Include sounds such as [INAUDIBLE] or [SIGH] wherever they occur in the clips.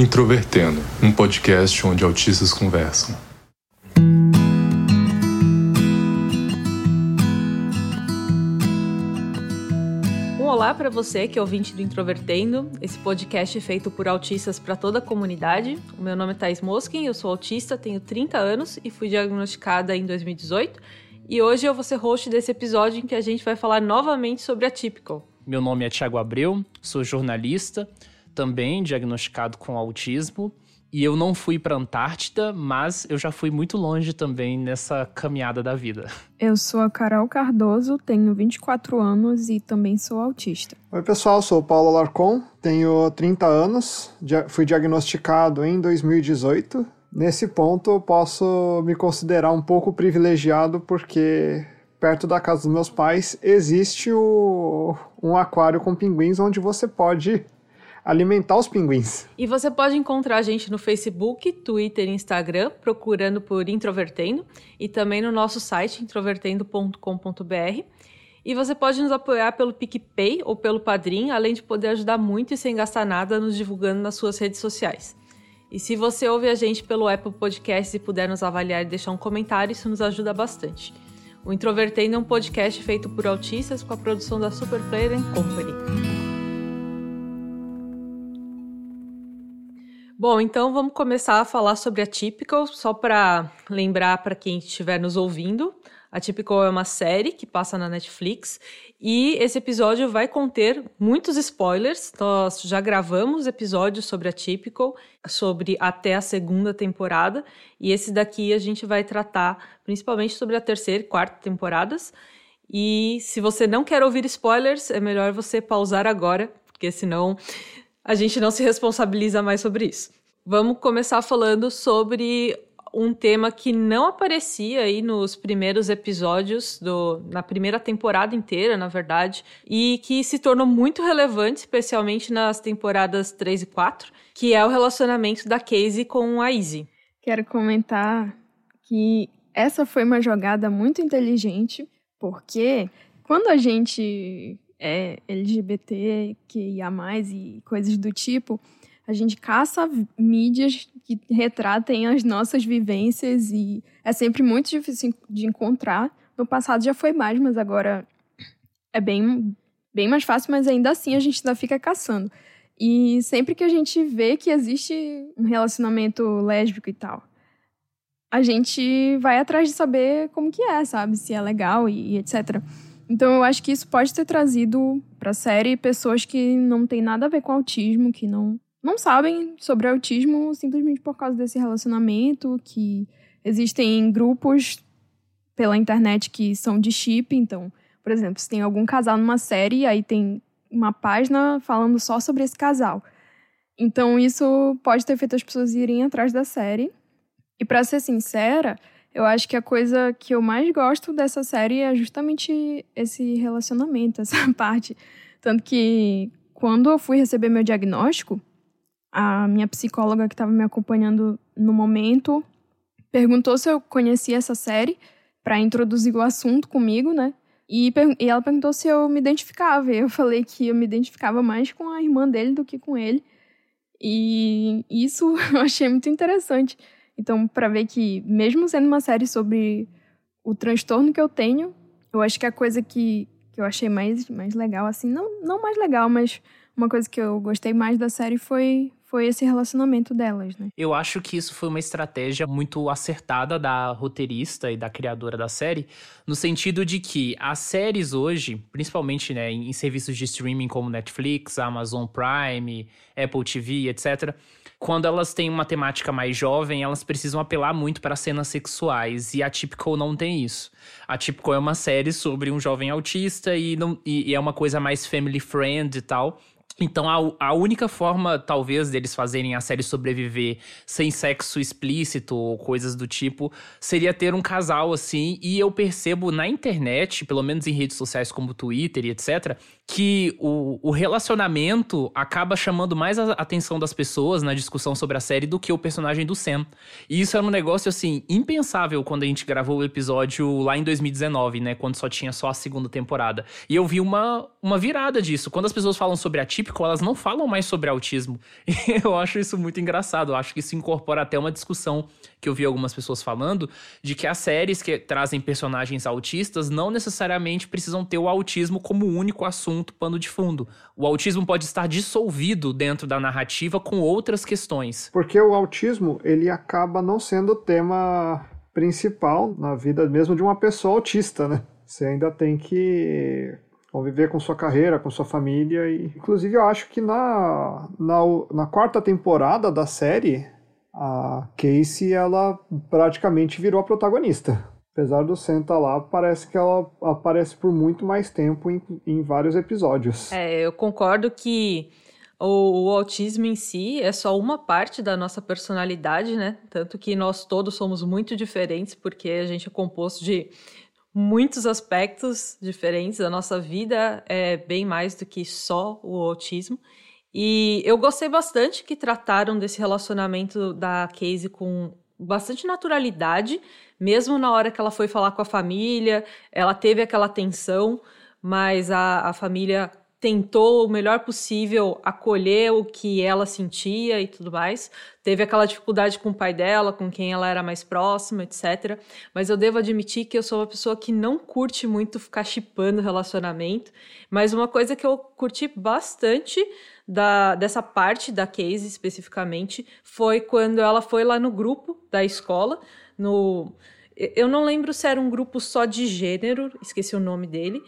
Introvertendo, um podcast onde autistas conversam. Um olá para você que é ouvinte do Introvertendo, esse podcast é feito por autistas para toda a comunidade. O meu nome é Thais Moskin, eu sou autista, tenho 30 anos e fui diagnosticada em 2018. E hoje eu vou ser host desse episódio em que a gente vai falar novamente sobre a Typical. Meu nome é Thiago Abreu, sou jornalista, também diagnosticado com autismo. E eu não fui para Antártida, mas eu já fui muito longe também nessa caminhada da vida. Eu sou a Carol Cardoso, tenho 24 anos e também sou autista. Oi, pessoal, sou o Paulo Alarcon, tenho 30 anos, fui diagnosticado em 2018. Nesse ponto, eu posso me considerar um pouco privilegiado porque perto da casa dos meus pais existe o, um aquário com pinguins onde você pode alimentar os pinguins. E você pode encontrar a gente no Facebook, Twitter e Instagram, procurando por Introvertendo, e também no nosso site, introvertendo.com.br. E você pode nos apoiar pelo PicPay ou pelo Padrim, além de poder ajudar muito e sem gastar nada nos divulgando nas suas redes sociais. E se você ouve a gente pelo Apple Podcasts e puder nos avaliar e deixar um comentário, isso nos ajuda bastante. O Introvertendo é um podcast feito por autistas com a produção da Superplayer Company. Bom, então vamos começar a falar sobre a Typical, só para lembrar para quem estiver nos ouvindo. A Typical é uma série que passa na Netflix e esse episódio vai conter muitos spoilers. Nós já gravamos episódios sobre a Typical, sobre até a segunda temporada, e esse daqui a gente vai tratar principalmente sobre a terceira e quarta temporadas. E se você não quer ouvir spoilers, é melhor você pausar agora, porque senão a gente não se responsabiliza mais sobre isso. Vamos começar falando sobre um tema que não aparecia aí nos primeiros episódios do na primeira temporada inteira, na verdade, e que se tornou muito relevante, especialmente nas temporadas 3 e 4, que é o relacionamento da Casey com a Izzy. Quero comentar que essa foi uma jogada muito inteligente, porque quando a gente é, LGBT, que ia mais e coisas do tipo, a gente caça mídias que retratem as nossas vivências e é sempre muito difícil de encontrar. No passado já foi mais, mas agora é bem, bem mais fácil, mas ainda assim a gente ainda fica caçando. E sempre que a gente vê que existe um relacionamento lésbico e tal, a gente vai atrás de saber como que é, sabe? Se é legal e, e etc. Então eu acho que isso pode ter trazido para a série pessoas que não têm nada a ver com autismo, que não não sabem sobre autismo simplesmente por causa desse relacionamento, que existem grupos pela internet que são de chip, então, por exemplo, se tem algum casal numa série, aí tem uma página falando só sobre esse casal. Então isso pode ter feito as pessoas irem atrás da série. E para ser sincera, eu acho que a coisa que eu mais gosto dessa série é justamente esse relacionamento, [LAUGHS] essa parte. Tanto que quando eu fui receber meu diagnóstico, a minha psicóloga que estava me acompanhando no momento perguntou se eu conhecia essa série para introduzir o assunto comigo, né? E, e, ela perguntou se eu me identificava. E eu falei que eu me identificava mais com a irmã dele do que com ele. E isso [LAUGHS] eu achei muito interessante. Então, para ver que, mesmo sendo uma série sobre o transtorno que eu tenho, eu acho que a coisa que, que eu achei mais, mais legal, assim, não, não mais legal, mas uma coisa que eu gostei mais da série foi, foi esse relacionamento delas, né? Eu acho que isso foi uma estratégia muito acertada da roteirista e da criadora da série, no sentido de que as séries hoje, principalmente né, em serviços de streaming como Netflix, Amazon Prime, Apple TV, etc., quando elas têm uma temática mais jovem, elas precisam apelar muito para cenas sexuais. E a Typical não tem isso. A Typical é uma série sobre um jovem autista e, não, e, e é uma coisa mais family friend e tal. Então, a, a única forma, talvez, deles fazerem a série sobreviver sem sexo explícito ou coisas do tipo, seria ter um casal assim. E eu percebo na internet, pelo menos em redes sociais como Twitter e etc., que o, o relacionamento acaba chamando mais a atenção das pessoas na discussão sobre a série do que o personagem do Sam. E isso era um negócio, assim, impensável quando a gente gravou o episódio lá em 2019, né? Quando só tinha só a segunda temporada. E eu vi uma, uma virada disso. Quando as pessoas falam sobre a Tip Atypical, elas não falam mais sobre autismo. [LAUGHS] Eu acho isso muito engraçado. Eu acho que isso incorpora até uma discussão que eu vi algumas pessoas falando de que as séries que trazem personagens autistas não necessariamente precisam ter o autismo como único assunto, pano de fundo. O autismo pode estar dissolvido dentro da narrativa com outras questões. Porque o autismo, ele acaba não sendo o tema principal na vida mesmo de uma pessoa autista, né? Você ainda tem que conviver com sua carreira, com sua família. E, inclusive, eu acho que na, na, na quarta temporada da série, a Casey ela praticamente virou a protagonista. Apesar do tá lá, parece que ela aparece por muito mais tempo em, em vários episódios. É, eu concordo que o, o, autismo em si é só uma parte da nossa personalidade, né? Tanto que nós todos somos muito diferentes, porque a gente é composto de muitos aspectos diferentes. A nossa vida é bem mais do que só o autismo. E eu gostei bastante que trataram desse relacionamento da Casey com bastante naturalidade, mesmo na hora que ela foi falar com a família, ela teve aquela tensão, mas a, a família tentou o melhor possível acolher o que ela sentia e tudo mais. Teve aquela dificuldade com o pai dela, com quem ela era mais próxima, etc. Mas eu devo admitir que eu sou uma pessoa que não curte muito ficar chipando relacionamento. Mas uma coisa que eu curti bastante da, dessa parte da case especificamente foi quando ela foi lá no grupo da escola, no. Eu não lembro se era um grupo só de gênero, esqueci o nome dele,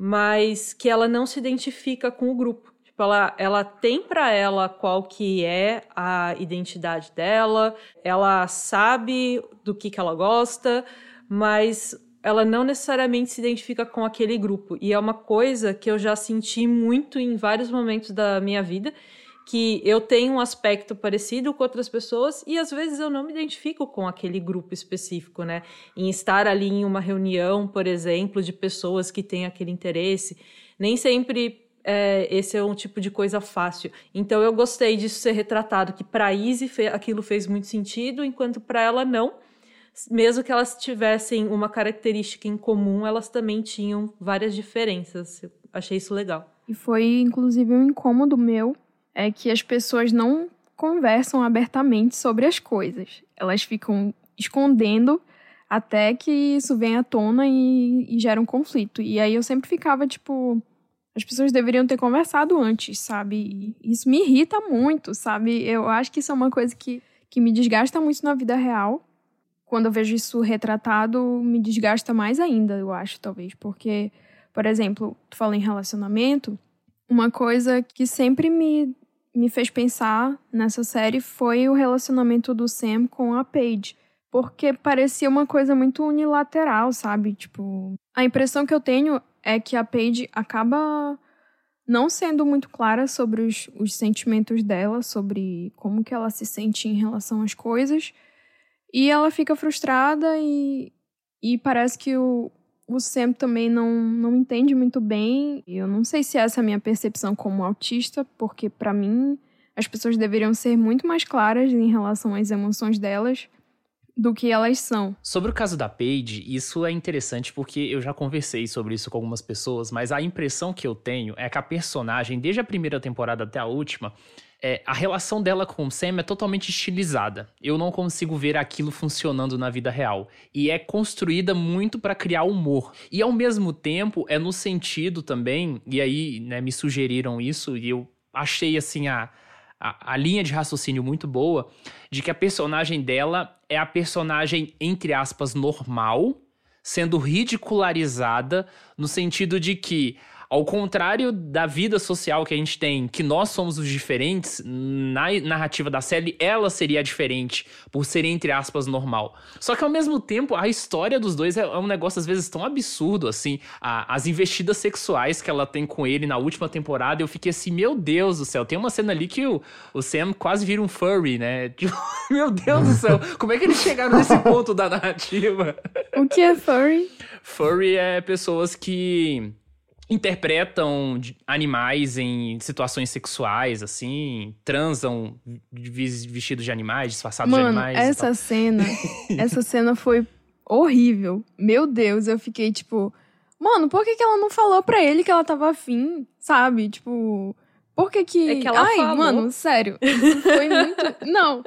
mas que ela não se identifica com o grupo. Tipo, ela, ela tem para ela qual que é a identidade dela, ela sabe do que, que ela gosta, mas ela não necessariamente se identifica com aquele grupo. E é uma coisa que eu já senti muito em vários momentos da minha vida, que eu tenho um aspecto parecido com outras pessoas e às vezes eu não me identifico com aquele grupo específico, né? Em estar ali em uma reunião, por exemplo, de pessoas que têm aquele interesse, nem sempre é, esse é um tipo de coisa fácil. Então eu gostei disso ser retratado, que para Izzy aquilo fez muito sentido, enquanto para ela não. Mesmo que elas tivessem uma característica em comum, elas também tinham várias diferenças. Eu achei isso legal. E foi inclusive um incômodo meu é que as pessoas não conversam abertamente sobre as coisas. Elas ficam escondendo até que isso venha à tona e, e gera um conflito. E aí eu sempre ficava tipo. As pessoas deveriam ter conversado antes, sabe? E isso me irrita muito, sabe? Eu acho que isso é uma coisa que, que me desgasta muito na vida real. Quando eu vejo isso retratado, me desgasta mais ainda, eu acho, talvez. Porque, por exemplo, tu fala em relacionamento, uma coisa que sempre me me fez pensar nessa série foi o relacionamento do Sam com a Paige. Porque parecia uma coisa muito unilateral, sabe? Tipo, a impressão que eu tenho é que a Paige acaba não sendo muito clara sobre os, os sentimentos dela, sobre como que ela se sente em relação às coisas. E ela fica frustrada e, e parece que o, o Sam também não, não entende muito bem. Eu não sei se essa é a minha percepção como autista, porque para mim as pessoas deveriam ser muito mais claras em relação às emoções delas do que elas são. Sobre o caso da Paige, isso é interessante porque eu já conversei sobre isso com algumas pessoas, mas a impressão que eu tenho é que a personagem, desde a primeira temporada até a última, é, a relação dela com o Sam é totalmente estilizada. Eu não consigo ver aquilo funcionando na vida real. E é construída muito para criar humor. E ao mesmo tempo, é no sentido também, e aí né, me sugeriram isso, e eu achei assim a, a, a linha de raciocínio muito boa, de que a personagem dela é a personagem, entre aspas, normal, sendo ridicularizada no sentido de que ao contrário da vida social que a gente tem, que nós somos os diferentes, na narrativa da série, ela seria diferente, por ser, entre aspas, normal. Só que ao mesmo tempo, a história dos dois é, é um negócio, às vezes, tão absurdo, assim. A, as investidas sexuais que ela tem com ele na última temporada, eu fiquei assim, meu Deus do céu. Tem uma cena ali que o, o Sam quase vira um furry, né? [LAUGHS] Tipo, meu Deus do céu, como é que eles chegaram nesse [LAUGHS] ponto da narrativa? O que é furry? Furry é pessoas que interpretam animais em situações sexuais, assim, transam vestidos de animais, disfarçados Mano, de animais. Essa cena, [LAUGHS] essa cena foi horrível. Meu Deus, eu fiquei tipo, mano, por que, que ela não falou pra ele que ela tava afim, sabe? Tipo, Por que que... É que ela Ai, falou. mano, sério. Foi muito... Não,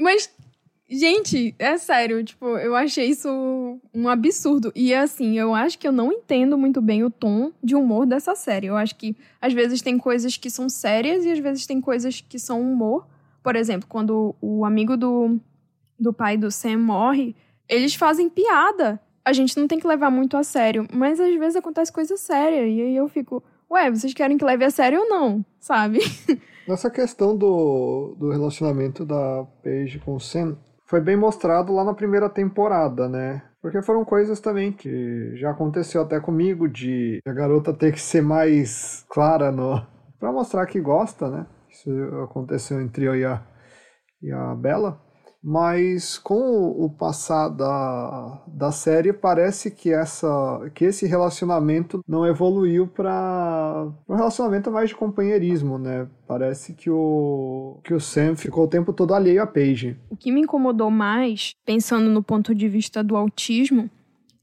mas... Gente, é sério, tipo, eu achei isso um absurdo. E assim, eu acho que eu não entendo muito bem o tom de humor dessa série. Eu acho que às vezes tem coisas que são sérias e às vezes tem coisas que são humor. Por exemplo, quando o amigo do, do pai do Sam morre, eles fazem piada. A gente não tem que levar muito a sério, mas às vezes acontece coisa séria. E aí eu fico, ué, vocês querem que leve a sério ou não? Sabe? [LAUGHS] Nessa questão do, do relacionamento da Paige com o Sam, foi bem mostrado lá na primeira temporada, né? Porque foram coisas também que já aconteceu até comigo, de a garota ter que ser mais clara no para mostrar que gosta, né? Isso aconteceu entre eu e a, e a Bella. Mas com o passar da, da série, parece que, essa, que esse relacionamento não evoluiu para um relacionamento mais de companheirismo, né? Parece que o, que o Sam ficou o tempo todo alheio a Paige. O que me incomodou mais, pensando no ponto de vista do autismo,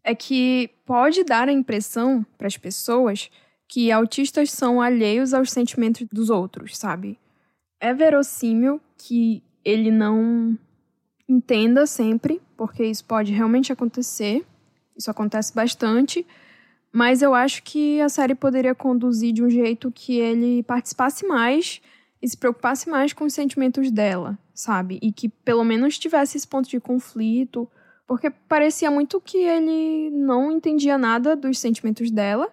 é que pode dar a impressão para as pessoas que autistas são alheios aos sentimentos dos outros, sabe? É verossímil que ele não entenda sempre, porque isso pode realmente acontecer. Isso acontece bastante. Mas eu acho que a série poderia conduzir de um jeito que ele participasse mais e se preocupasse mais com os sentimentos dela, sabe? E que pelo menos tivesse esse ponto de conflito. Porque parecia muito que ele não entendia nada dos sentimentos dela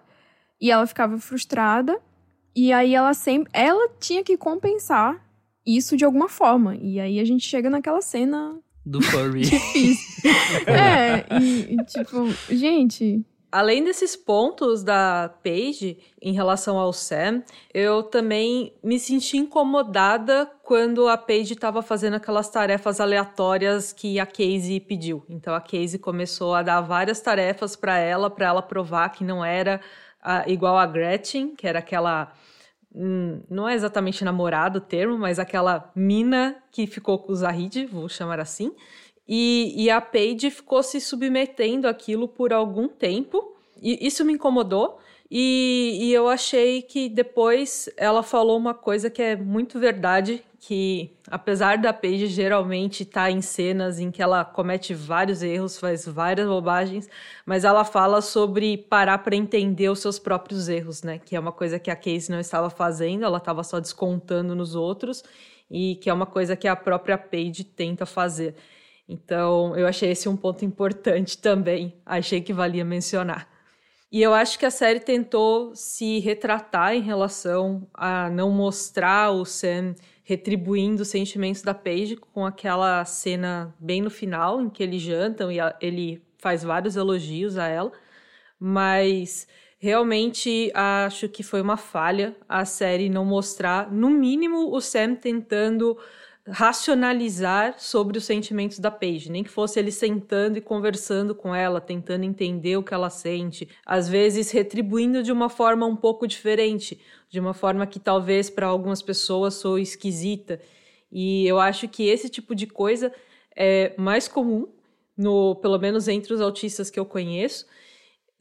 e ela ficava frustrada. E aí ela sempre. Ela tinha que compensar isso de alguma forma. E aí a gente chega naquela cena Do furry. [LAUGHS] difícil. [LAUGHS] é, e, e, tipo, gente. Além desses pontos da Paige em relação ao Sam, eu também me senti incomodada quando a Paige estava fazendo aquelas tarefas aleatórias que a Casey pediu. Então a Casey começou a dar várias tarefas para ela, para ela provar que não era ah, igual a Gretchen, que era aquela não é exatamente namorado o termo, mas aquela mina que ficou com o Zahid, vou chamar assim. E, e a Paige ficou se submetendo àquilo por algum tempo. E isso me incomodou. E, e eu achei que depois ela falou uma coisa que é muito verdade, que apesar da Paige geralmente estar em cenas em que ela comete vários erros, faz várias bobagens, mas ela fala sobre parar para entender os seus próprios erros, né? Que é uma coisa que a Casey não estava fazendo, ela estava só descontando nos outros e que é uma coisa que a própria Paige tenta fazer. Então, eu achei esse um ponto importante também. Achei que valia mencionar. E eu acho que a série tentou se retratar em relação a não mostrar o Sam retribuindo os sentimentos da Paige com aquela cena bem no final em que eles jantam e ele faz vários elogios a ela. Mas realmente acho que foi uma falha a série não mostrar, no mínimo, o Sam tentando racionalizar sobre os sentimentos da Paige, nem que fosse ele sentando e conversando com ela, tentando entender o que ela sente, às vezes retribuindo de uma forma um pouco diferente, de uma forma que talvez para algumas pessoas sou esquisita. E eu acho que esse tipo de coisa é mais comum, no pelo menos entre os autistas que eu conheço,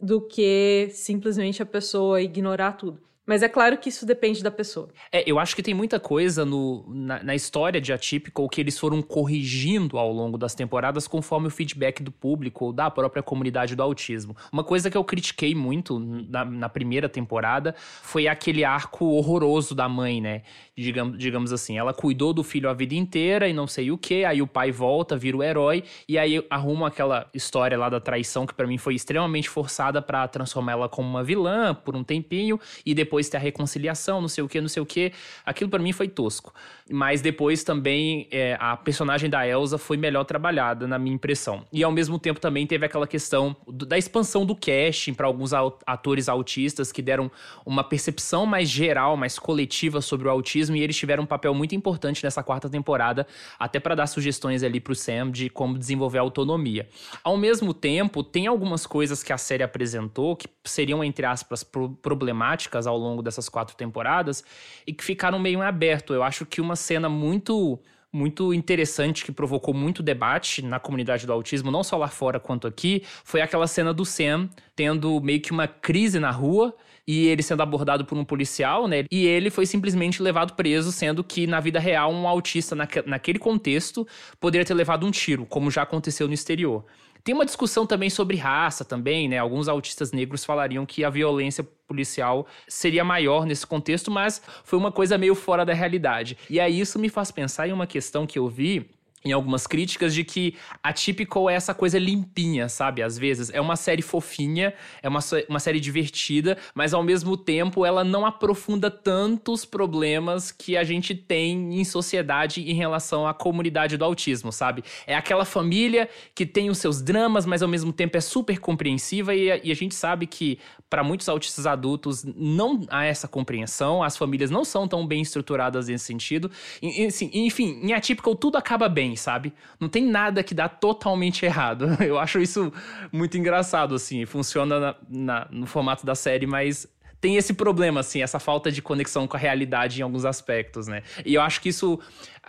do que simplesmente a pessoa ignorar tudo. Mas é claro que isso depende da pessoa. É, eu acho que tem muita coisa no, na, na história de Atypical que eles foram corrigindo ao longo das temporadas conforme o feedback do público ou da própria comunidade do autismo. Uma coisa que eu critiquei muito na, na primeira temporada foi aquele arco horroroso da mãe, né? Digamos, digamos assim, ela cuidou do filho a vida inteira e não sei o que, aí o pai volta, vira o herói, e aí arruma aquela história lá da traição que para mim foi extremamente forçada para transformar ela como uma vilã por um tempinho, e depois depois ter a reconciliação, não sei o que, não sei o que. Aquilo para mim foi tosco. Mas depois também é, a personagem da Elsa foi melhor trabalhada, na minha impressão. E ao mesmo tempo também teve aquela questão do, da expansão do casting para alguns atores autistas que deram uma percepção mais geral, mais coletiva sobre o autismo e eles tiveram um papel muito importante nessa quarta temporada, até para dar sugestões ali pro Sam de como desenvolver a autonomia. Ao mesmo tempo, tem algumas coisas que a série apresentou que seriam, entre aspas, pro problemáticas ao longo dessas quatro temporadas e que ficaram meio em aberto. Eu acho que uma cena muito muito interessante que provocou muito debate na comunidade do autismo, não só lá fora quanto aqui, foi aquela cena do Sam tendo meio que uma crise na rua e ele sendo abordado por um policial, né? E ele foi simplesmente levado preso, sendo que na vida real um autista naque, naquele contexto poderia ter levado um tiro, como já aconteceu no exterior. Tem uma discussão também sobre raça também, né? Alguns autistas negros falariam que a violência policial seria maior nesse contexto, mas foi uma coisa meio fora da realidade. E aí isso me faz pensar em uma questão que eu vi em algumas críticas de que a Typical é essa coisa limpinha, sabe? Às vezes é uma série fofinha, é uma, uma série divertida, mas ao mesmo tempo ela não aprofunda tantos problemas que a gente tem em sociedade em relação à comunidade do autismo, sabe? É aquela família que tem os seus dramas, mas ao mesmo tempo é super compreensiva e a, e a gente sabe que para muitos autistas adultos não há essa compreensão, as famílias não são tão bem estruturadas nesse sentido. E, assim, enfim, em Atypical tudo acaba bem, sabe? Não tem nada que dá totalmente errado. [LAUGHS] Eu acho isso muito engraçado, assim. Funciona na, na, no formato da série, mas tem esse problema, assim, essa falta de conexão com a realidade em alguns aspectos, né? E eu acho que isso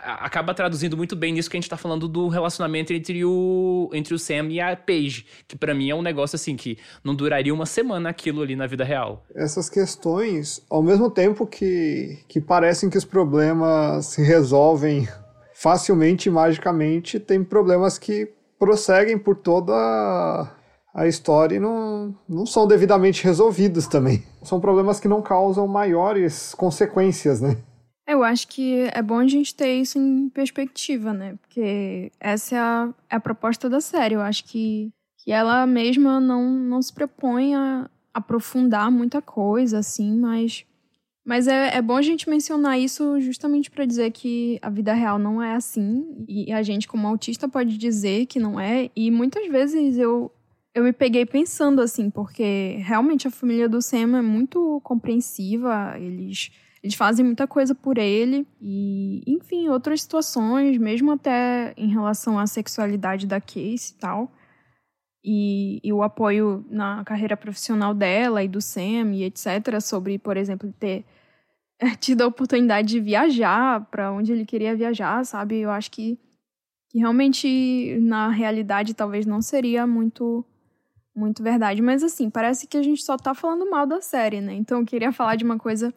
acaba traduzindo muito bem nisso que a gente tá falando do relacionamento entre o, entre o Sam e a Paige, que para mim é um negócio assim que não duraria uma semana aquilo ali na vida real. Essas questões, ao mesmo tempo que, que parecem que os problemas se resolvem facilmente magicamente, tem problemas que prosseguem por toda a história e não, não são devidamente resolvidos também. São problemas que não causam maiores consequências, né? Eu acho que é bom a gente ter isso em perspectiva, né? Porque essa é a, é a proposta da série. Eu acho que, que ela mesma não, não se propõe a aprofundar muita coisa, assim, mas mas é, é bom a gente mencionar isso justamente para dizer que a vida real não é assim. E a gente, como autista, pode dizer que não é. E muitas vezes eu, eu me peguei pensando assim, porque realmente a família do Sam é muito compreensiva, eles, eles fazem muita coisa por ele. E, enfim, outras situações, mesmo até em relação à sexualidade da Casey e tal. E, e, o apoio na carreira profissional dela e do Sam e etc. Sobre, por exemplo, ter [LAUGHS] tido a oportunidade de viajar para onde ele queria viajar, sabe? Eu acho que, que realmente na realidade talvez não seria muito muito verdade, mas assim, parece que a gente só tá falando mal da série, né? Então eu queria falar de uma coisa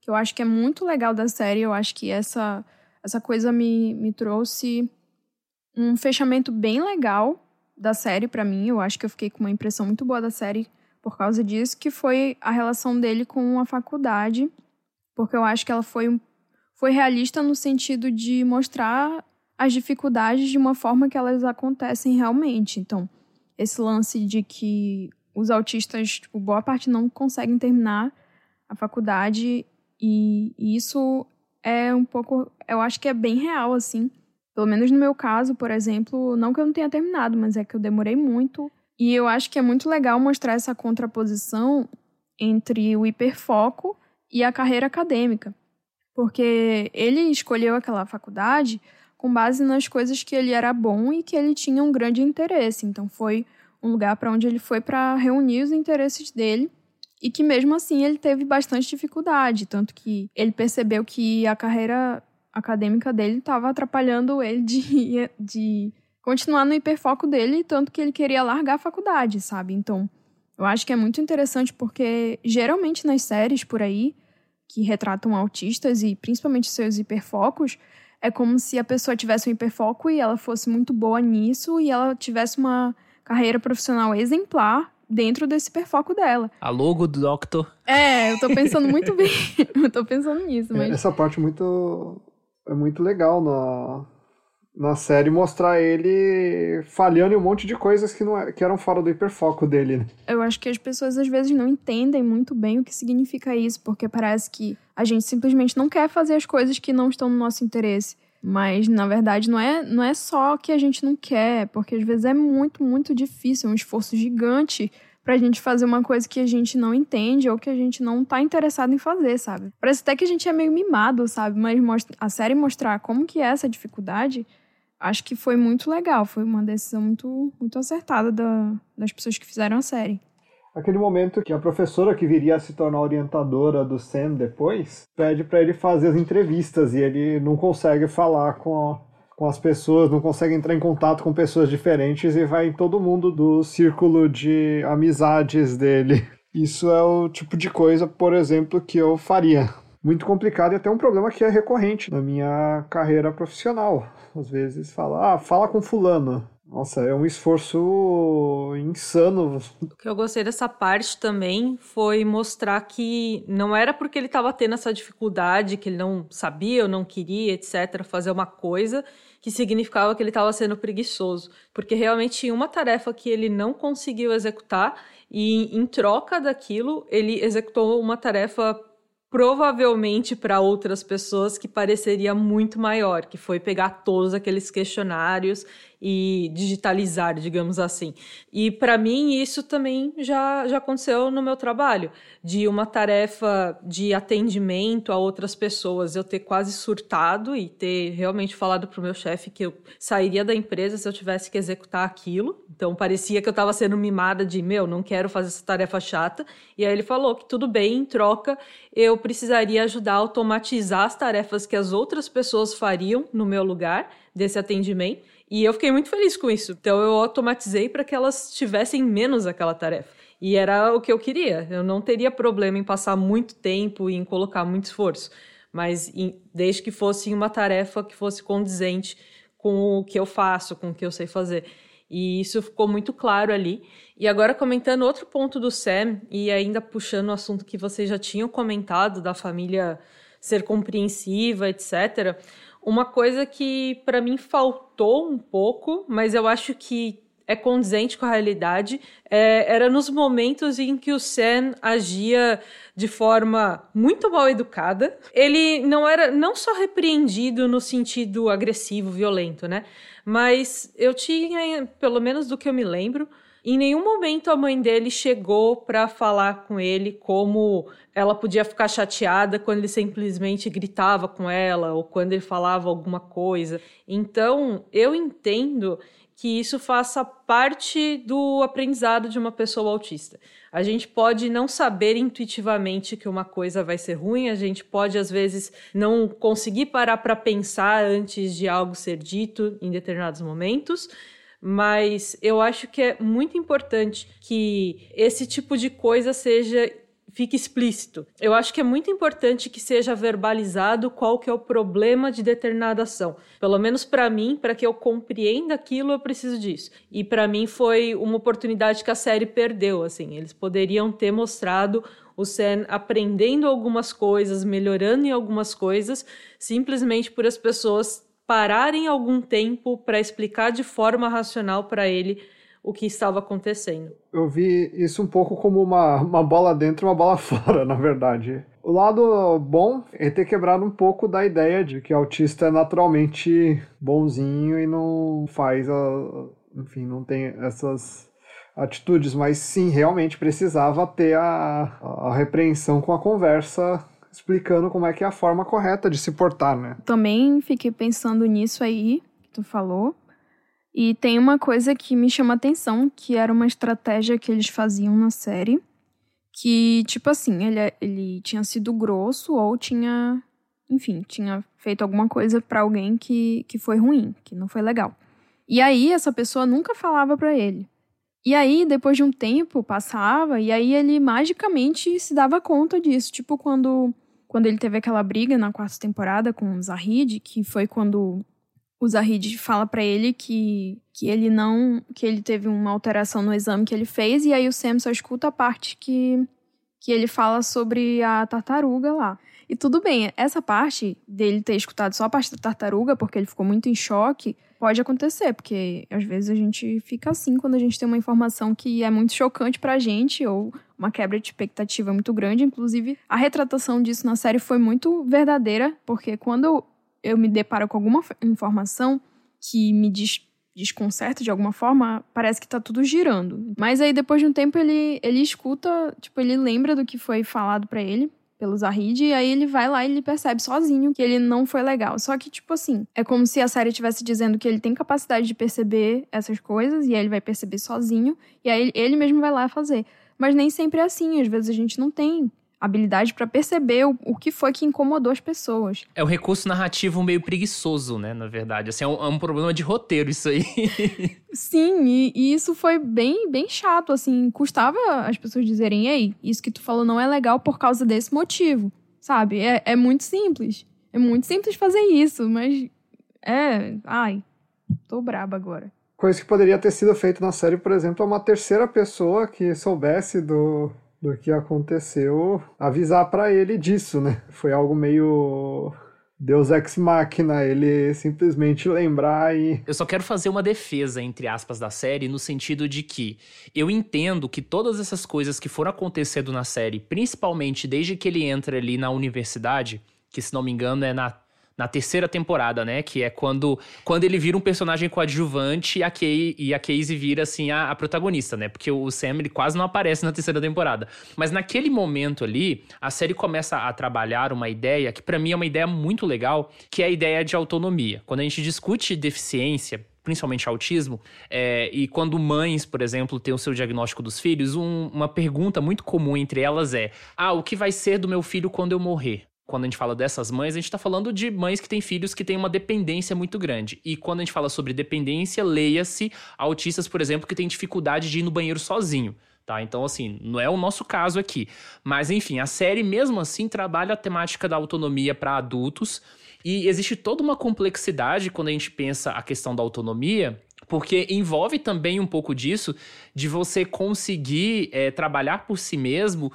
que eu acho que é muito legal da série, eu acho que essa essa coisa me, me trouxe um fechamento bem legal da série para mim. Eu acho que eu fiquei com uma impressão muito boa da série por causa disso, que foi a relação dele com a faculdade, porque eu acho que ela foi, foi realista no sentido de mostrar as dificuldades de uma forma que elas acontecem realmente. Então, esse lance de que os autistas, tipo, boa parte não conseguem terminar a faculdade e, e isso é um pouco, eu acho que é bem real, assim. Pelo menos no meu caso, por exemplo, não que eu não tenha terminado, mas é que eu demorei muito. E eu acho que é muito legal mostrar essa contraposição entre o hiperfoco e a carreira acadêmica. Porque ele escolheu aquela faculdade com base nas coisas que ele era bom e que ele tinha um grande interesse. Então foi um lugar para onde ele foi para reunir os interesses dele e que mesmo assim ele teve bastante dificuldade, tanto que ele percebeu que a carreira acadêmica dele estava atrapalhando ele de, de continuar no hiperfoco dele, tanto que ele queria largar a faculdade, sabe? Então, eu acho que é muito interessante porque geralmente nas séries por aí que retratam autistas e principalmente seus hiperfocos, é como se a pessoa tivesse um hiperfoco e ela fosse muito boa nisso e ela tivesse uma carreira profissional exemplar dentro desse hiperfoco dela. A logo do Doctor. É, eu tô pensando muito [LAUGHS] bem. [LAUGHS] eu tô pensando nisso, é, mas... Essa parte muito é muito legal na, na série mostrar ele falhando em um monte de coisas que, não é, que eram fora do hiperfoco dele. Né? Eu acho que as pessoas às vezes não entendem muito bem o que significa isso, porque parece que a gente simplesmente não quer fazer as coisas que não estão no nosso interesse. Mas, na verdade, não é, não é só que a gente não quer, porque às vezes é muito, muito difícil, é um esforço gigante pra gente fazer uma coisa que a gente não entende ou que a gente não tá interessado em fazer, sabe? Parece até que a gente é meio mimado, sabe? Mas a série mostrar como que é essa dificuldade, acho que foi muito legal. Foi uma decisão muito, muito acertada da, das pessoas que fizeram a série. Aquele momento que a professora que viria a se tornar orientadora do Sam depois pede para ele fazer as entrevistas e ele não consegue falar com a com as pessoas, não consegue entrar em contato com pessoas diferentes e vai em todo mundo do círculo de amizades dele. Isso é o tipo de coisa, por exemplo, que eu faria. Muito complicado e até um problema que é recorrente na minha carreira profissional. Às vezes fala, ah, fala com fulano. Nossa, é um esforço insano. O que eu gostei dessa parte também foi mostrar que não era porque ele estava tendo essa dificuldade, que ele não sabia ou não queria, etc., fazer uma coisa, que significava que ele estava sendo preguiçoso. Porque realmente tinha uma tarefa que ele não conseguiu executar e, em troca daquilo, ele executou uma tarefa provavelmente para outras pessoas que pareceria muito maior, que foi pegar todos aqueles questionários e digitalizar, digamos assim. E para mim isso também já, já aconteceu no meu trabalho, de uma tarefa de atendimento a outras pessoas, eu ter quase surtado e ter realmente falado para o meu chefe que eu sairia da empresa se eu tivesse que executar aquilo. Então parecia que eu estava sendo mimada de, meu, não quero fazer essa tarefa chata. E aí ele falou que tudo bem, em troca, eu precisaria ajudar a automatizar as tarefas que as outras pessoas fariam no meu lugar desse atendimento e eu fiquei muito feliz com isso. Então eu automatizei para que elas tivessem menos aquela tarefa. E era o que eu queria. Eu não teria problema em passar muito tempo e em colocar muito esforço. Mas em, desde que fosse uma tarefa que fosse condizente com o que eu faço, com o que eu sei fazer. E isso ficou muito claro ali. E agora comentando outro ponto do Sam, e ainda puxando o assunto que vocês já tinham comentado da família ser compreensiva, etc. Uma coisa que para mim faltou um pouco, mas eu acho que é condizente com a realidade, é, era nos momentos em que o Sam agia de forma muito mal educada. Ele não era não só repreendido no sentido agressivo, violento, né? Mas eu tinha, pelo menos do que eu me lembro, em nenhum momento a mãe dele chegou para falar com ele como ela podia ficar chateada quando ele simplesmente gritava com ela ou quando ele falava alguma coisa. Então, eu entendo que isso faça parte do aprendizado de uma pessoa autista. A gente pode não saber intuitivamente que uma coisa vai ser ruim, a gente pode às vezes não conseguir parar para pensar antes de algo ser dito em determinados momentos, mas eu acho que é muito importante que esse tipo de coisa seja fique explícito. Eu acho que é muito importante que seja verbalizado qual que é o problema de determinada ação. Pelo menos para mim, para que eu compreenda aquilo, eu preciso disso. E para mim foi uma oportunidade que a série perdeu, assim. Eles poderiam ter mostrado o Sam aprendendo algumas coisas, melhorando em algumas coisas, simplesmente por as pessoas pararem algum tempo para explicar de forma racional para ele o que estava acontecendo. Eu vi isso um pouco como uma, uma bola dentro e uma bola [LAUGHS] fora, na verdade. O lado bom é ter quebrado um pouco da ideia de que autista é naturalmente bonzinho e não faz a. Enfim, não tem essas atitudes, mas sim, realmente precisava ter a, a repreensão com a conversa explicando como é que é a forma correta de se portar, né? Também fiquei pensando nisso aí que tu falou. E tem uma coisa que me chama atenção, que era uma estratégia que eles faziam na série, que tipo assim, ele, ele tinha sido grosso ou tinha, enfim, tinha feito alguma coisa para alguém que, que foi ruim, que não foi legal. E aí essa pessoa nunca falava para ele. E aí, depois de um tempo, passava, e aí ele magicamente se dava conta disso. Tipo, quando quando ele teve aquela briga na quarta temporada com o Zahid, que foi quando o Zahid fala para ele que, que ele não que ele teve uma alteração no exame que ele fez e aí o Sam só escuta a parte que que ele fala sobre a tartaruga lá. E tudo bem, essa parte dele ter escutado só a parte da tartaruga, porque ele ficou muito em choque, pode acontecer, porque às vezes a gente fica assim quando a gente tem uma informação que é muito chocante pra gente, ou uma quebra de expectativa muito grande. Inclusive, a retratação disso na série foi muito verdadeira, porque quando eu me deparo com alguma informação que me desconcerta de alguma forma, parece que tá tudo girando. Mas aí depois de um tempo ele ele escuta, tipo, ele lembra do que foi falado para ele pelo Zahid, e aí ele vai lá e ele percebe sozinho que ele não foi legal. Só que, tipo assim, é como se a série estivesse dizendo que ele tem capacidade de perceber essas coisas, e aí ele vai perceber sozinho, e aí ele mesmo vai lá fazer. Mas nem sempre é assim, às vezes a gente não tem habilidade para perceber o, o, que foi que incomodou as pessoas. É um recurso narrativo meio preguiçoso, né? Na verdade, assim, é um, é um problema de roteiro isso aí. [LAUGHS] Sim, e, e, isso foi bem, bem chato, assim, custava as pessoas dizerem, ei, isso que tu falou não é legal por causa desse motivo, sabe? É, é muito simples, é muito simples fazer isso, mas é, ai, tô braba agora. Coisa que poderia ter sido feito na série, por exemplo, é uma terceira pessoa que soubesse do, do que aconteceu avisar para ele disso, né? Foi algo meio Deus ex machina, ele simplesmente lembrar e. Eu só quero fazer uma defesa, entre aspas, da série, no sentido de que eu entendo que todas essas coisas que foram acontecendo na série, principalmente desde que ele entra ali na universidade, que se não me engano é na na terceira temporada, né? Que é quando, quando ele vira um personagem coadjuvante e a, Kay, e a Casey vira, assim, a, a, protagonista, né? Porque o Sam, ele quase não aparece na terceira temporada. Mas naquele momento ali, a série começa a trabalhar uma ideia que para mim é uma ideia muito legal, que é a ideia de autonomia. Quando a gente discute deficiência, principalmente autismo, é, e quando mães, por exemplo, têm o seu diagnóstico dos filhos, um, uma pergunta muito comum entre elas é: Ah, o que vai ser do meu filho quando eu morrer? Quando a gente fala dessas mães, a gente está falando de mães que têm filhos que têm uma dependência muito grande. E quando a gente fala sobre dependência, leia-se autistas, por exemplo, que têm dificuldade de ir no banheiro sozinho. Tá? Então, assim, não é o nosso caso aqui. Mas, enfim, a série, mesmo assim, trabalha a temática da autonomia para adultos. E existe toda uma complexidade quando a gente pensa a questão da autonomia, porque envolve também um pouco disso, de você conseguir é, trabalhar por si mesmo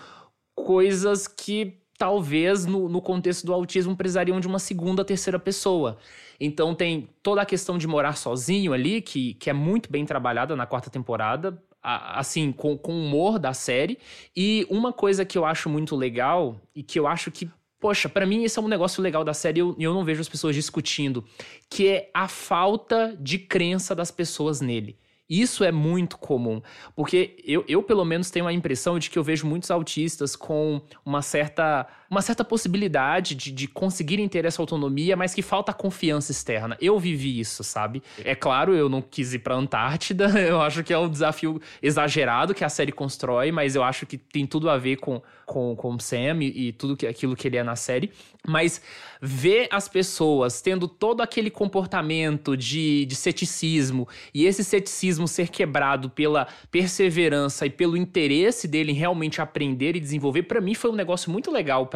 coisas que talvez no, no, contexto do autismo precisariam de uma segunda, terceira pessoa. Então tem toda a questão de morar sozinho ali, que, que é muito bem trabalhada na quarta temporada, assim, com, com o humor da série. E uma coisa que eu acho muito legal, e que eu acho que Poxa, para mim esse é um negócio legal da série e eu, eu não vejo as pessoas discutindo, que é a falta de crença das pessoas nele. Isso é muito comum, porque eu, eu, pelo menos, tenho a impressão de que eu vejo muitos autistas com uma certa, uma certa possibilidade de, de conseguirem ter essa autonomia, mas que falta confiança externa. Eu vivi isso, sabe? É claro, eu não quis ir pra Antártida, [LAUGHS] eu acho que é um desafio exagerado que a série constrói, mas eu acho que tem tudo a ver com, com, com Sam e, e tudo que, aquilo que ele é na série. Mas ver as pessoas tendo todo aquele comportamento de, de ceticismo e esse ceticismo ser quebrado pela perseverança e pelo interesse dele em realmente aprender e desenvolver, para mim foi um negócio muito legal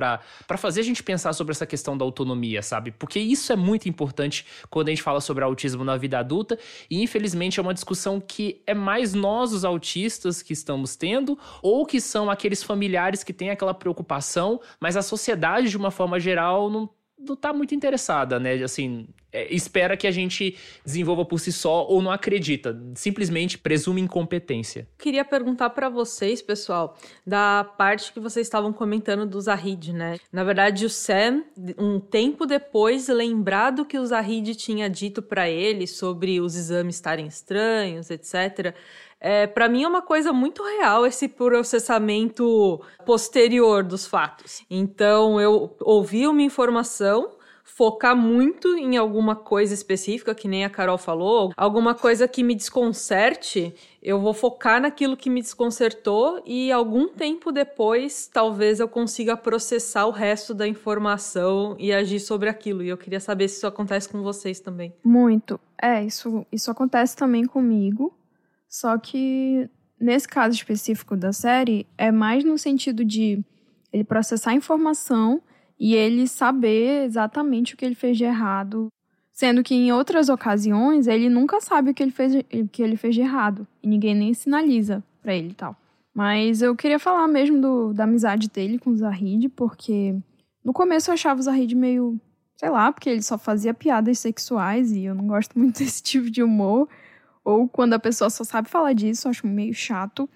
fazer a gente pensar sobre essa questão da autonomia, sabe? Porque isso é muito importante quando a gente fala sobre autismo na vida adulta e infelizmente é uma discussão que é mais nós, os autistas, que estamos tendo ou que são aqueles familiares que têm aquela preocupação, mas a sociedade, de uma forma geral, não não tá muito interessada, né? Assim, é, espera que a gente desenvolva por si só ou não acredita, simplesmente presume incompetência. Queria perguntar para vocês, pessoal, da parte que vocês estavam comentando do Zahid, né? Na verdade, o Sam, um tempo depois, lembrado que o Zahid tinha dito para ele sobre os exames estarem estranhos, etc. É, para mim é uma coisa muito real esse processamento posterior dos fatos. Então eu ouvi uma informação, focar muito em alguma coisa específica, que nem a Carol falou, alguma coisa que me desconcerte, eu vou focar naquilo que me desconcertou e algum tempo depois, talvez eu consiga processar o resto da informação e agir sobre aquilo. E eu queria saber se isso acontece com vocês também. Muito. É, isso, isso acontece também comigo. Só que nesse caso específico da série, é mais no sentido de ele processar informação e ele saber exatamente o que ele fez de errado. Sendo que em outras ocasiões ele nunca sabe o que ele fez, o que ele fez de errado. E ninguém nem sinaliza para ele e tal. Mas eu queria falar mesmo do, da amizade dele com o Zahid, porque no começo eu achava o Zahid meio, sei lá, porque ele só fazia piadas sexuais e eu não gosto muito [LAUGHS] desse tipo de humor. Ou quando a pessoa só sabe falar disso, acho meio chato.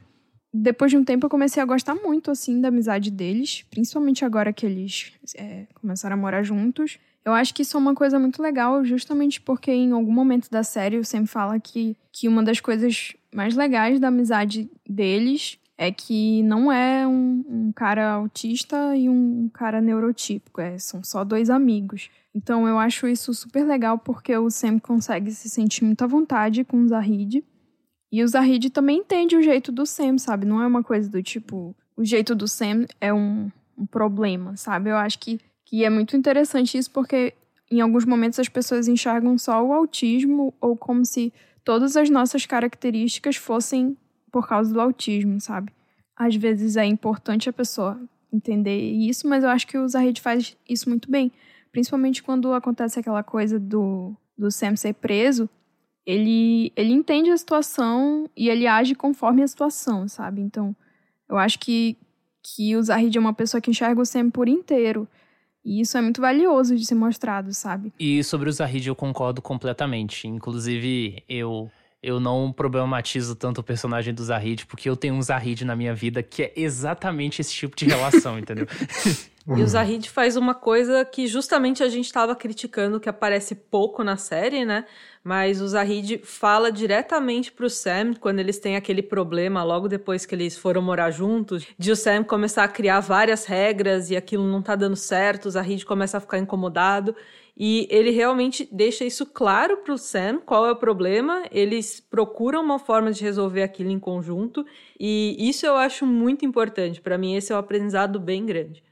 Depois de um tempo eu comecei a gostar muito, assim, da amizade deles. Principalmente agora que eles é, começaram a morar juntos. Eu acho que isso é uma coisa muito legal, justamente porque em algum momento da série o sempre fala que, que uma das coisas mais legais da amizade deles é que não é um, um cara autista e um cara neurotípico, é, são só dois amigos. Então eu acho isso super legal porque o Sam consegue se sentir muito à vontade com o Zahid. E o Zahid também entende o jeito do Sam, sabe? Não é uma coisa do tipo. O jeito do Sam é um, um problema, sabe? Eu acho que, que é muito interessante isso porque em alguns momentos as pessoas enxergam só o autismo ou como se todas as nossas características fossem por causa do autismo, sabe? Às vezes é importante a pessoa entender isso, mas eu acho que o Zahid faz isso muito bem. Principalmente quando acontece aquela coisa do, do Sam ser preso, ele, ele entende a situação e ele age conforme a situação, sabe? Então, eu acho que, que o Zahid é uma pessoa que enxerga o Sam por inteiro. E isso é muito valioso de ser mostrado, sabe? E sobre o Zahid eu concordo completamente. Inclusive, eu eu não problematizo tanto o personagem do Zahid, porque eu tenho um Zahid na minha vida que é exatamente esse tipo de relação, [LAUGHS] entendeu? E o Zahid faz uma coisa que justamente a gente estava criticando, que aparece pouco na série, né? Mas o Zahid fala diretamente pro Sam, quando eles têm aquele problema, logo depois que eles foram morar juntos, de o Sam começar a criar várias regras e aquilo não tá dando certo, o Zahid começa a ficar incomodado. E ele realmente deixa isso claro pro Sam, qual é o problema, eles procuram uma forma de resolver aquilo em conjunto, e isso eu acho muito importante. Para mim, esse é um aprendizado bem grande.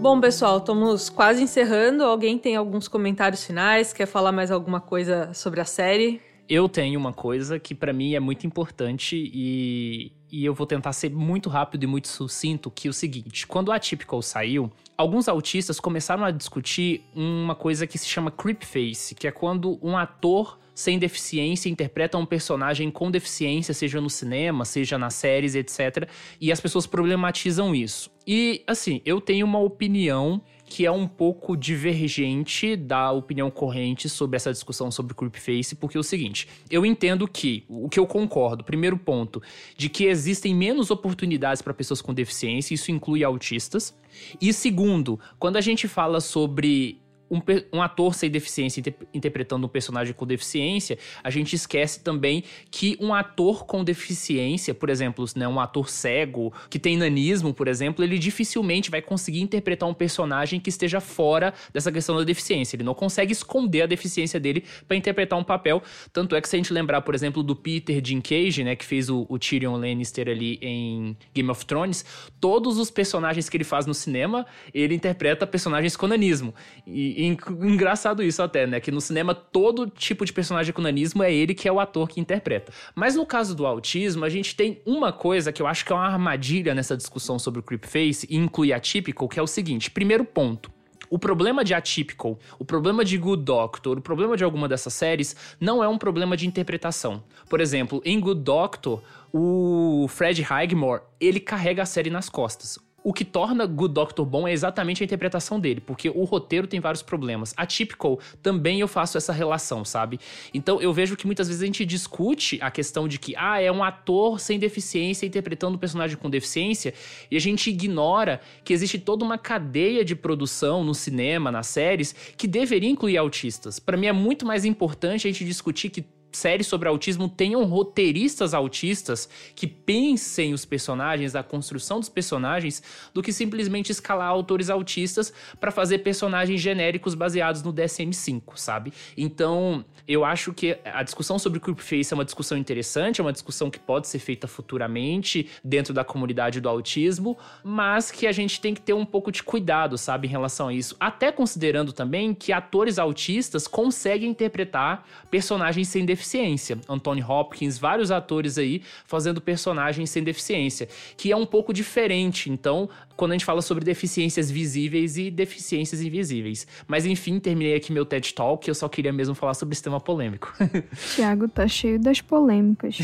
Bom, pessoal, estamos quase encerrando. Alguém tem alguns comentários finais? Quer falar mais alguma coisa sobre a série? Eu tenho uma coisa que para mim é muito importante e, e eu vou tentar ser muito rápido e muito sucinto, que é o seguinte, quando a Atypical saiu, alguns autistas começaram a discutir uma coisa que se chama creep face, que é quando um ator sem deficiência interpreta um personagem com deficiência, seja no cinema, seja nas séries, etc. E as pessoas problematizam isso. E, assim, eu tenho uma opinião que é um pouco divergente da opinião corrente sobre essa discussão sobre creepface, porque é o seguinte, eu entendo que, o que eu concordo, primeiro ponto, de que existem menos oportunidades para pessoas com deficiência, isso inclui autistas, e segundo, quando a gente fala sobre um, um, ator sem deficiência inter, interpretando um personagem com deficiência, a gente esquece também que um ator com deficiência, por exemplo, né, um ator cego, que tem nanismo, por exemplo, ele dificilmente vai conseguir interpretar um personagem que esteja fora dessa questão da deficiência. Ele não consegue esconder a deficiência dele para interpretar um papel. Tanto é que se a gente lembrar, por exemplo, do Peter Dinklage, né, que fez o, o Tyrion Lannister ali em Game of Thrones, todos os personagens que ele faz no cinema, ele interpreta personagens com nanismo. E, engraçado isso até, né? Que no cinema todo tipo de personagem com nanismo é ele que é o ator que interpreta. Mas no caso do autismo, a gente tem uma coisa que eu acho que é uma armadilha nessa discussão sobre o creepface e inclui atípico, que é o seguinte: primeiro ponto. O problema de Atypical, o problema de Good Doctor, o problema de alguma dessas séries não é um problema de interpretação. Por exemplo, em Good Doctor, o Fred Highmore, ele carrega a série nas costas. O que torna Good Doctor bom é exatamente a interpretação dele, porque o roteiro tem vários problemas. A Typical também eu faço essa relação, sabe? Então eu vejo que muitas vezes a gente discute a questão de que, ah, é um ator sem deficiência interpretando um personagem com deficiência, e a gente ignora que existe toda uma cadeia de produção no cinema, nas séries, que deveria incluir autistas. Para mim é muito mais importante a gente discutir que séries sobre autismo tenham roteiristas autistas que pensem os personagens, a construção dos personagens, do que simplesmente escalar autores autistas para fazer personagens genéricos baseados no DSM-5, sabe? Então, eu acho que a discussão sobre Creepface é uma discussão interessante, é uma discussão que pode ser feita futuramente dentro da comunidade do autismo, mas que a gente tem que ter um pouco de cuidado, sabe, em relação a isso. Até considerando também que atores autistas conseguem interpretar personagens sem deficiência. Anthony Hopkins, vários atores aí fazendo personagens sem deficiência, que é um pouco diferente. Então, quando a gente fala sobre deficiências visíveis e deficiências invisíveis. Mas enfim, terminei aqui meu TED Talk, eu só queria mesmo falar sobre esse tema polêmico. [LAUGHS] Tiago tá cheio das polêmicas.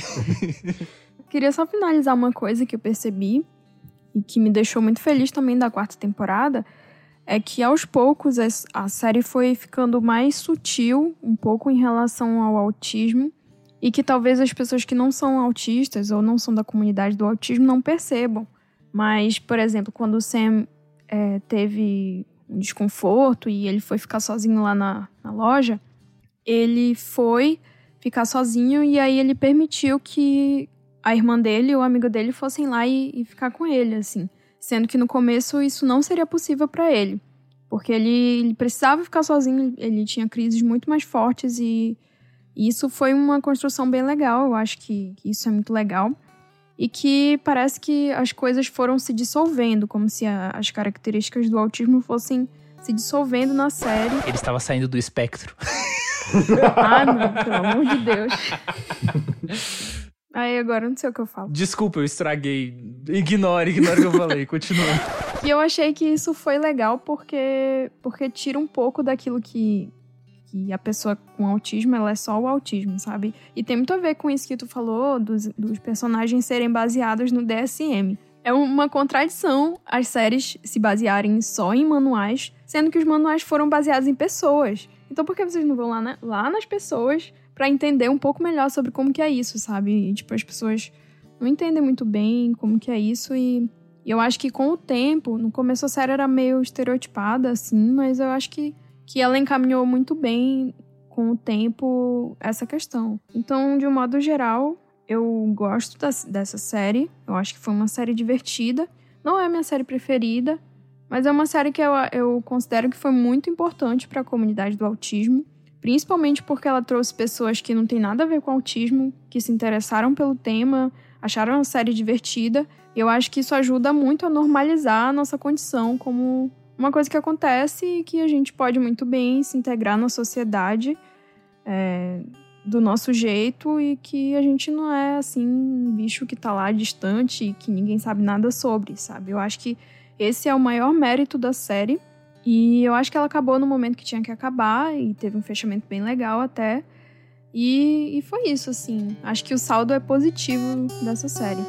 [LAUGHS] queria só finalizar uma coisa que eu percebi e que me deixou muito feliz também da quarta temporada, é que aos poucos a série foi ficando mais sutil um pouco em relação ao autismo e que talvez as pessoas que não são autistas ou não são da comunidade do autismo não percebam. Mas, por exemplo, quando o Sam é, teve um desconforto e ele foi ficar sozinho lá na, na loja, ele foi ficar sozinho e aí ele permitiu que a irmã dele ou o amigo dele fossem lá e, e ficar com ele, assim sendo que no começo isso não seria possível para ele, porque ele, ele, precisava ficar sozinho, ele tinha crises muito mais fortes e, e isso foi uma construção bem legal, eu acho que, que isso é muito legal. e que parece que as coisas foram se dissolvendo, como se a, as características do autismo fossem se dissolvendo na série. Ele estava saindo do espectro. [LAUGHS] ah, não, pelo amor de Deus. [LAUGHS] Aí agora não sei o que eu falo. Desculpa, eu estraguei. Ignore, ignore o que eu falei, continua. E eu achei que isso foi legal porque, porque tira um pouco daquilo que, que a pessoa com autismo, ela é só o autismo, sabe? E tem muito a ver com isso que tu falou, dos, dos personagens serem baseados no DSM. É uma contradição as séries se basearem só em manuais, sendo que os manuais foram baseados em pessoas. Então por que vocês não vão lá, na, lá nas pessoas para entender um pouco melhor sobre como que é isso, sabe? E, tipo, as pessoas não entendem muito bem como que é isso e, e eu acho que com o tempo, no começo a série era meio estereotipada, assim, mas eu acho que, que ela encaminhou muito bem com o tempo essa questão. Então, de um modo geral, eu gosto dessa série. Eu acho que foi uma série divertida. Não é a minha série preferida, mas é uma série que eu, eu considero que foi muito importante para a comunidade do autismo. Principalmente porque ela trouxe pessoas que não têm nada a ver com autismo, que se interessaram pelo tema, acharam a série divertida. E eu acho que isso ajuda muito a normalizar a nossa condição como uma coisa que acontece e que a gente pode muito bem se integrar na sociedade. É, do nosso jeito e que a gente não é assim um bicho que tá lá distante e que ninguém sabe nada sobre, sabe? Eu acho que esse é o maior mérito da série e eu acho que ela acabou no momento que tinha que acabar e teve um fechamento bem legal até. E, e foi isso, assim. Acho que o saldo é positivo dessa série.